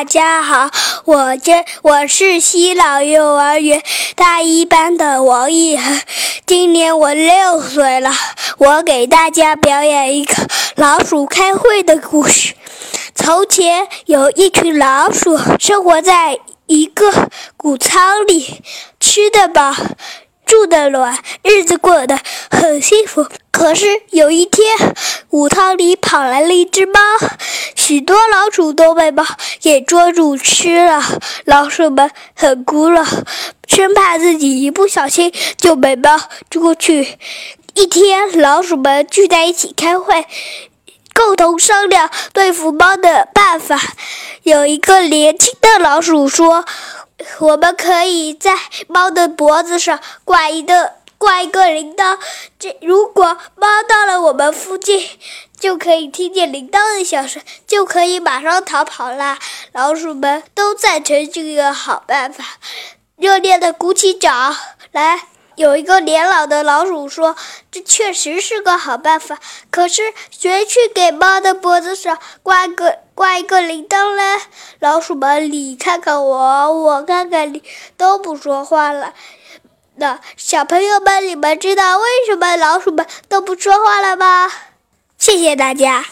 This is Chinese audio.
大家好，我这我是西老幼儿园大一班的王一恒，今年我六岁了。我给大家表演一个老鼠开会的故事。从前有一群老鼠生活在一个谷仓里，吃得饱。住得暖，日子过得很幸福。可是有一天，谷仓里跑来了一只猫，许多老鼠都被猫给捉住吃了。老鼠们很苦恼，生怕自己一不小心就被猫捉去。一天，老鼠们聚在一起开会，共同商量对付猫的办法。有一个年轻的老鼠说。我们可以在猫的脖子上挂一个挂一个铃铛，这如果猫到了我们附近，就可以听见铃铛的响声，就可以马上逃跑啦。老鼠们都赞成这个好办法，热烈的鼓起掌来。有一个年老的老鼠说：“这确实是个好办法，可是谁去给猫的脖子上挂个挂一个铃铛呢？”老鼠们你看看我，我看看你，都不说话了。那小朋友们，你们知道为什么老鼠们都不说话了吗？谢谢大家。